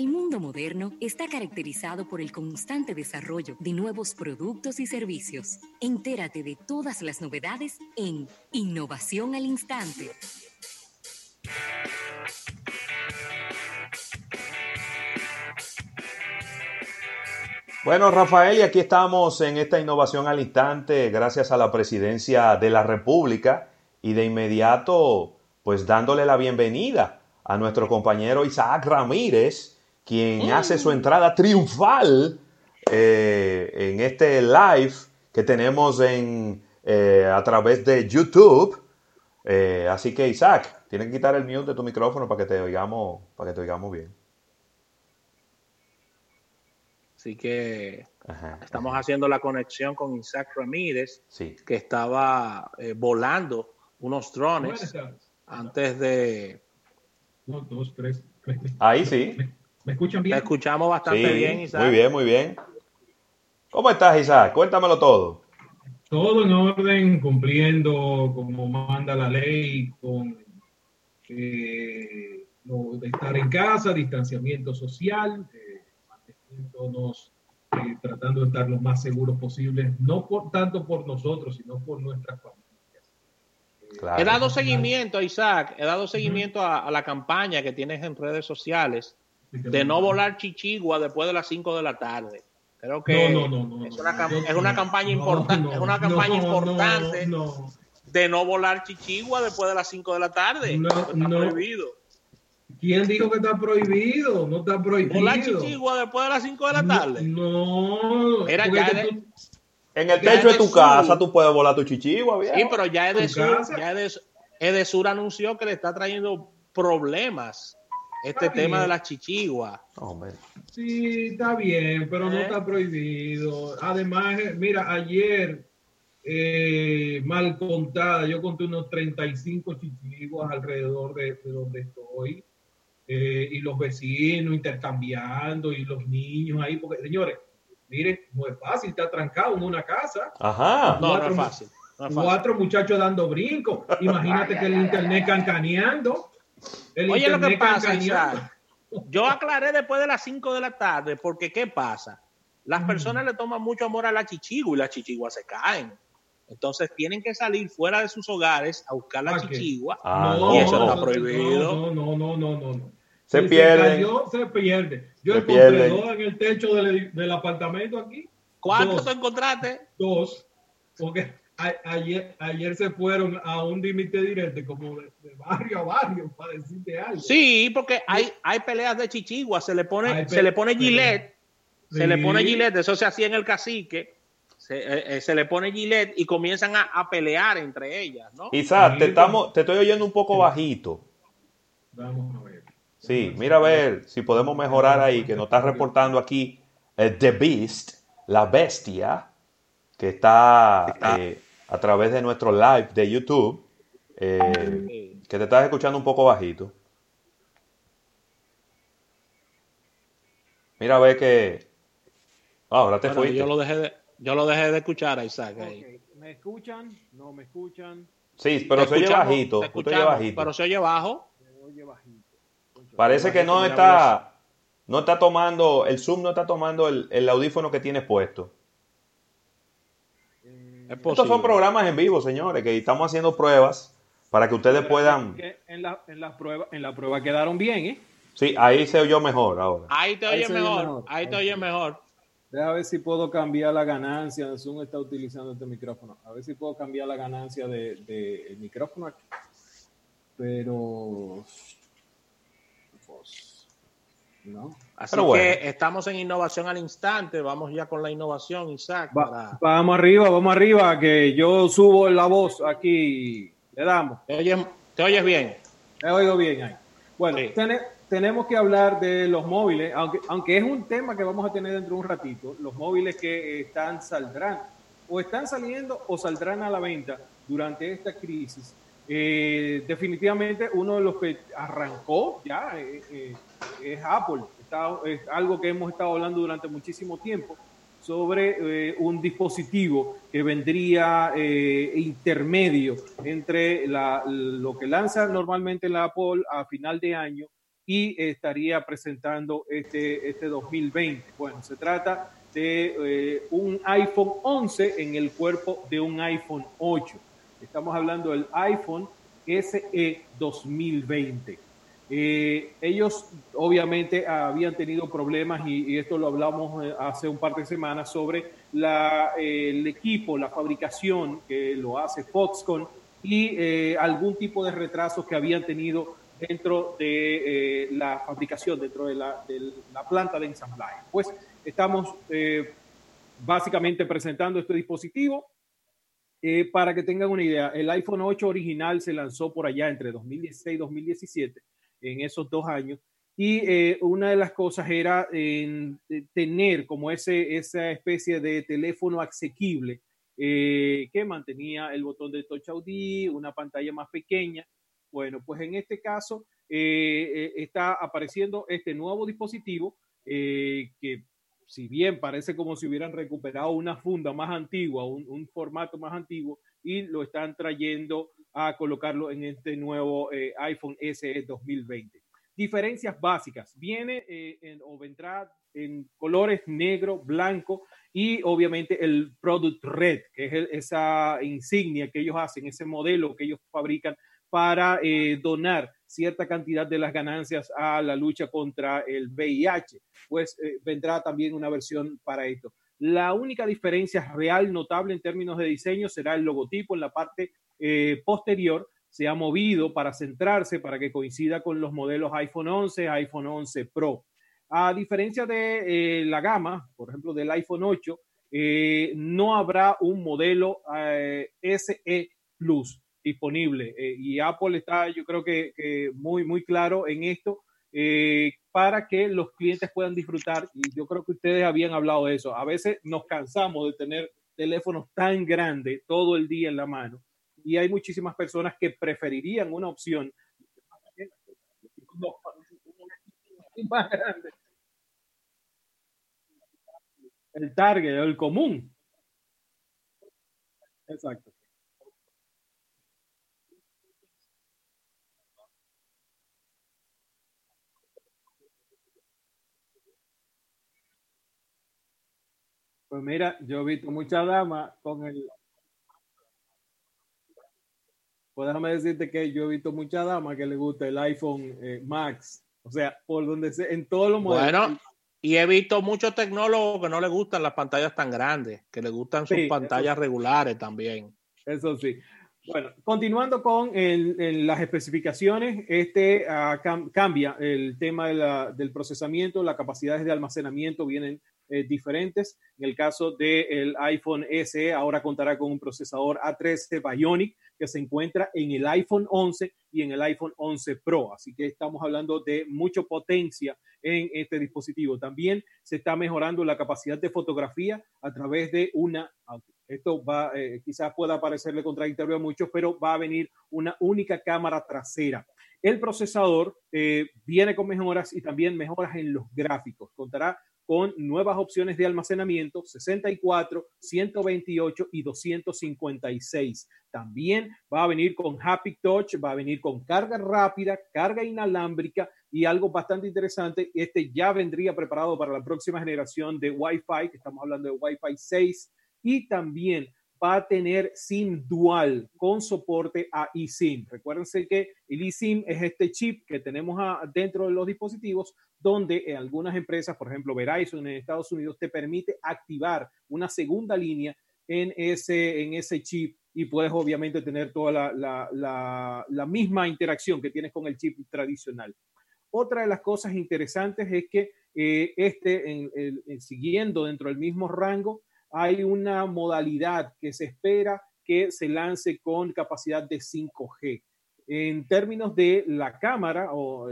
El mundo moderno está caracterizado por el constante desarrollo de nuevos productos y servicios. Entérate de todas las novedades en Innovación al Instante. Bueno, Rafael, y aquí estamos en esta innovación al instante, gracias a la presidencia de la República, y de inmediato, pues dándole la bienvenida a nuestro compañero Isaac Ramírez, quien mm. hace su entrada triunfal eh, en este live que tenemos en, eh, a través de YouTube. Eh, así que Isaac, tienes que quitar el mute de tu micrófono para que te oigamos, para que te oigamos bien. Así que estamos haciendo la conexión con Isaac Ramírez, que estaba volando unos drones antes de... dos, tres. Ahí sí. ¿Me, escuchan bien? Me escuchamos bastante bien, Isaac. Muy bien, muy bien. ¿Cómo estás, Isaac? Cuéntamelo todo. Todo en orden, cumpliendo como manda la ley, con eh, de estar en casa, distanciamiento social, eh, manteniéndonos, eh, tratando de estar lo más seguros posible, no por tanto por nosotros, sino por nuestras familias he dado seguimiento, Isaac, he dado seguimiento a, la campaña que tienes en redes sociales de no volar chichigua después de las 5 de la tarde. Creo que es, una, campaña importante, es una campaña importante de no volar chichigua después de las 5 de la tarde. está prohibido. ¿Quién dijo que está prohibido? No está prohibido. ¿Volar chichigua después de las 5 de la tarde? No. Era ya, en el techo de tu casa tú puedes volar tu chichigua, Sí, pero ya Edesur, ya Edesur anunció que le está trayendo problemas este tema de las chichiguas. Sí, está bien, pero no ¿Eh? está prohibido. Además, eh, mira, ayer, eh, mal contada, yo conté unos 35 chichiguas alrededor de, donde estoy. y los vecinos intercambiando y los niños ahí, porque señores, Mire, no es fácil, está trancado en una casa. Ajá. No, no es fácil. Cuatro muchachos dando brinco. Imagínate que el internet cancaneando. Oye, lo que pasa, yo aclaré después de las 5 de la tarde, porque ¿qué pasa? Las personas le toman mucho amor a la chichigua y las chichiguas se caen. Entonces tienen que salir fuera de sus hogares a buscar la chichigua. Ah, y eso está prohibido. No, no, no, no, no. Se pierde. Se, se pierde. Yo encontré dos en el techo del, del apartamento aquí. ¿Cuántos te encontraste? Dos. Porque ayer, ayer se fueron a un límite directo, como de, barrio a barrio, para decirte algo. Sí, porque hay, hay peleas de chichigua, se le pone, se le pone gilet, se le pone gilet, eso se hacía en el cacique. Se, eh, eh, se, le pone gilet y comienzan a, a pelear entre ellas, ¿no? Isaac, te, estamos, te estoy oyendo un poco bajito. Vamos a ver. Sí, mira a ver si podemos mejorar ahí, que nos está reportando aquí eh, The Beast, la bestia, que está eh, a través de nuestro live de YouTube, eh, que te estás escuchando un poco bajito. Mira a ver que... Ah, ahora te fuiste. Yo lo dejé de, yo lo dejé de escuchar a Isaac. ¿Me escuchan? ¿No me escuchan? Sí, pero se oye bajito. Pero se oye bajo. Se oye bajito. Parece que no está, no está tomando, el Zoom no está tomando el, audífono que tienes puesto. Estos son programas en vivo, señores, que estamos haciendo pruebas para que ustedes puedan. En la, en la prueba, en la prueba quedaron bien, ¿eh? Sí, ahí se oyó mejor ahora. Ahí te oye mejor, ahí te oye mejor. Deja ver si puedo cambiar la ganancia. Zoom está utilizando este micrófono. A ver si puedo cambiar la ganancia del de, micrófono aquí. Pero Así que estamos en innovación al instante. Vamos ya con la innovación, Isaac. Vamos arriba, vamos arriba, que yo subo la voz aquí. Le damos. ¿Te oyes, bien? Te oigo bien ahí. Bueno, tenemos que hablar de los móviles, aunque, aunque es un tema que vamos a tener dentro de un ratito. Los móviles que están, saldrán, o están saliendo o saldrán a la venta durante esta crisis. Eh, definitivamente uno de los que arrancó ya eh, eh, es Apple. es algo que hemos estado hablando durante muchísimo tiempo sobre eh, un dispositivo que vendría eh, intermedio entre lo que lanza normalmente la Apple a final de año y estaría presentando este, este 2020. Bueno, se trata de eh, un iPhone 11 en el cuerpo de un iPhone 8. Estamos hablando del iPhone SE 2020. Eh, ellos obviamente habían tenido problemas y, esto lo hablamos eh, hace un par de semanas sobre la, el equipo, la fabricación que lo hace Foxconn y algún tipo de retrasos que habían tenido dentro de la fabricación, dentro de la, planta de ensamblaje. Pues Estamos eh, básicamente presentando este dispositivo. Eh, para que tengan una idea, el iPhone 8 original se lanzó por allá entre 2016 y 2017, en esos dos años. Y eh, una de las cosas era tener como ese, esa especie de teléfono asequible que mantenía el botón de Touch ID, una pantalla más pequeña. Bueno, pues en este caso está apareciendo este nuevo dispositivo que si bien parece como si hubieran recuperado una funda más antigua, un, formato más antiguo, y lo están trayendo a colocarlo en este nuevo eh, iPhone SE 2020. Diferencias básicas. Viene eh, o vendrá en colores negro, blanco y obviamente el Product Red, que es esa insignia que ellos hacen, ese modelo que ellos fabrican para eh, donar cierta cantidad de las ganancias a la lucha contra el VIH. Pues vendrá también una versión para esto. La única diferencia real notable en términos de diseño será el logotipo en la parte eh, posterior. Se ha movido para centrarse, para que coincida con los modelos iPhone 11, iPhone 11 Pro. A diferencia de la gama, por ejemplo, del iPhone 8, no habrá un modelo SE Plus disponible. Eh, y Apple está, yo creo que, muy, muy claro en esto eh, para que los clientes puedan disfrutar. Y yo creo que ustedes habían hablado de eso. A veces nos cansamos de tener teléfonos tan grandes todo el día en la mano. Y hay muchísimas personas que preferirían una opción más grande. El target, el común. Exacto. Pues mira, yo he visto muchas damas con el. Pues déjame decirte que yo he visto muchas damas que le gusta el iPhone eh, Max. O sea, por donde se, en todos los modelos. Bueno, y he visto muchos tecnólogos que no les gustan las pantallas tan grandes, que les gustan sus pantallas regulares también. Eso sí. Bueno, continuando con las especificaciones, este ah, cambia el tema del procesamiento, las capacidades de almacenamiento vienen eh, diferentes. En el caso del iPhone SE, ahora contará con un procesador A13 Bionic que se encuentra en el iPhone 11 y en el iPhone 11 Pro. Así que estamos hablando de mucha potencia en este dispositivo. También se está mejorando la capacidad de fotografía a través de una, esto va, eh, quizás pueda parecerle contradictorio a muchos, pero va a venir una única cámara trasera. El procesador eh, viene con mejoras y también mejoras en los gráficos. Contará con nuevas opciones de almacenamiento 64, 128 y 256. También va a venir con Happy Touch, va a venir con carga rápida, carga inalámbrica y algo bastante interesante, este ya vendría preparado para la próxima generación de Wi-Fi, que estamos hablando de Wi-Fi 6 y también va a tener SIM dual con soporte a eSIM. Recuérdense que el eSIM es este chip que tenemos dentro de los dispositivos donde en algunas empresas, por ejemplo Verizon en Estados Unidos, te permite activar una segunda línea en ese, en ese chip y puedes obviamente tener toda la, misma interacción que tienes con el chip tradicional. Otra de las cosas interesantes es que eh, este, siguiendo dentro del mismo rango, hay una modalidad que se espera que se lance con capacidad de 5G. En términos de la cámara o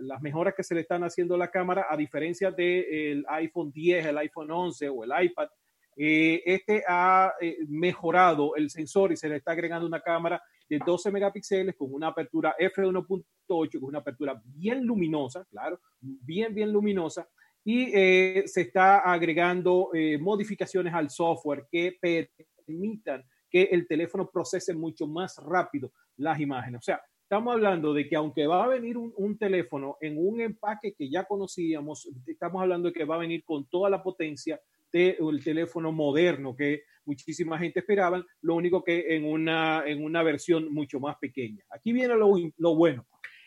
las mejoras que se le están haciendo a la cámara, a diferencia del iPhone 10, el iPhone 11 o el iPad, eh, este ha eh, mejorado el sensor y se le está agregando una cámara de 12 megapíxeles con una apertura f1.8, con una apertura bien luminosa, claro, bien, bien luminosa, y eh, se está agregando eh, modificaciones al software que permitan que el teléfono procese mucho más rápido las imágenes. O sea, estamos hablando de que aunque va a venir un, teléfono en un empaque que ya conocíamos, estamos hablando de que va a venir con toda la potencia del teléfono moderno que muchísima gente esperaba, lo único que en una, en una versión mucho más pequeña. Aquí viene lo, lo bueno.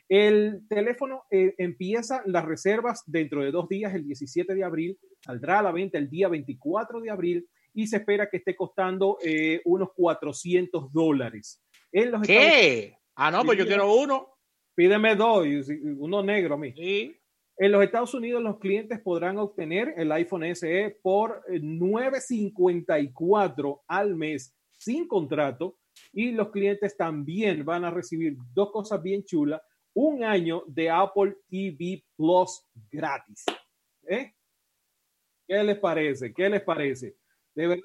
El teléfono eh, empieza las reservas dentro de dos días, el 17 de abril, saldrá a la venta el día 24 de abril y se espera que esté costando eh, unos 400 dólares. ¿Qué? Ah, no, pues yo quiero uno. Pídeme dos, uno negro a mí. Sí. En los Estados Unidos los clientes podrán obtener el iPhone SE por 9.54 eh, al mes sin contrato y los clientes también van a recibir dos cosas bien chulas, un año de Apple TV Plus gratis. ¿Eh? ¿Qué les parece? ¿Qué les parece? De verdad,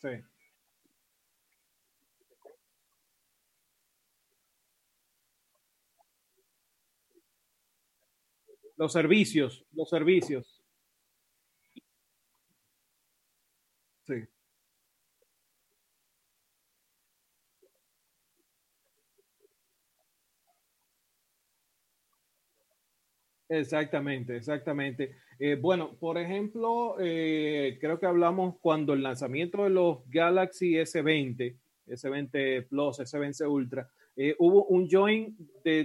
Sí. Los servicios, los servicios. Sí. Exactamente, exactamente. Eh, bueno, por ejemplo, eh, creo que hablamos cuando el lanzamiento de los Galaxy S20, S20 Plus, S20 Ultra, eh, hubo un join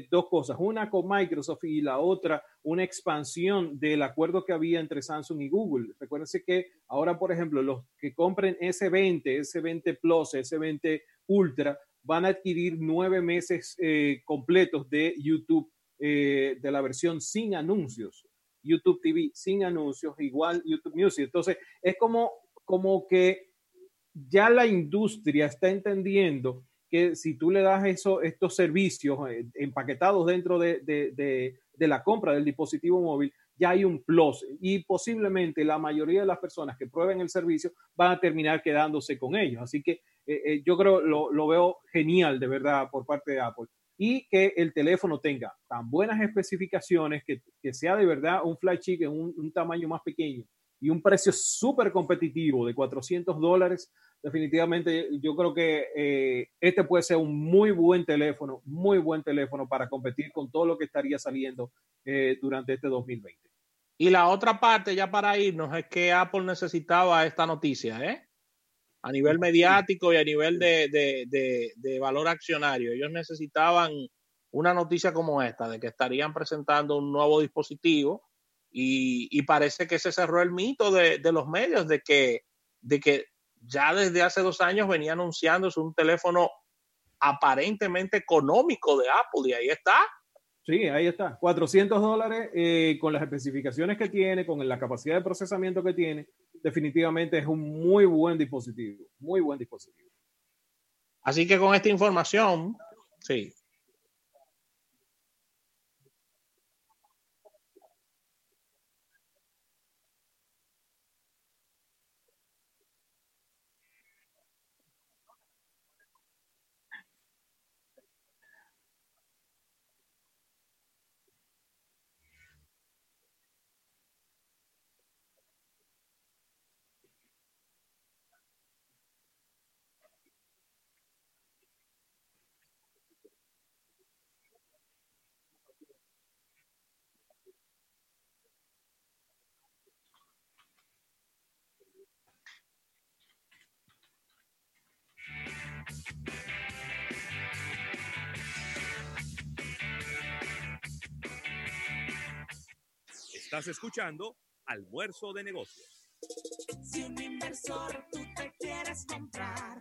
dos cosas, una con Microsoft y la otra una expansión del acuerdo que había entre Samsung y Google. Recuérdense que ahora, por ejemplo, los que compren S20, S20 Plus, S20 Ultra, van a adquirir nueve meses completos de YouTube eh, de la versión sin anuncios. YouTube TV sin anuncios, igual YouTube Music. Entonces, es como, como que ya la industria está entendiendo que si tú le das eso, estos servicios eh, empaquetados dentro de, de, la compra del dispositivo móvil, ya hay un plus y posiblemente la mayoría de las personas que prueben el servicio van a terminar quedándose con ellos. Así que eh, yo creo, lo, lo, veo genial de verdad por parte de Apple y que el teléfono tenga tan buenas especificaciones, que, que sea de verdad un flagship en un, un tamaño más pequeño y un precio súper competitivo de 400 dólares, definitivamente yo creo que eh, este puede ser un muy buen teléfono, muy buen teléfono para competir con todo lo que estaría saliendo eh, durante este 2020. Y la otra parte, ya para irnos, es que Apple necesitaba esta noticia, ¿eh? a nivel mediático y a nivel de, valor accionario. Ellos necesitaban una noticia como esta, de que estarían presentando un nuevo dispositivo y, parece que se cerró el mito de, los medios de que, de que ya desde hace dos años venía anunciándose un teléfono aparentemente económico de Apple y ahí está. Sí, ahí está. 400 dólares eh, con las especificaciones que tiene, con la capacidad de procesamiento que tiene definitivamente es un muy buen dispositivo, muy buen dispositivo. Así que con esta información, sí, Estás escuchando Almuerzo de Negocios. Si un inversor tú te quieres comprar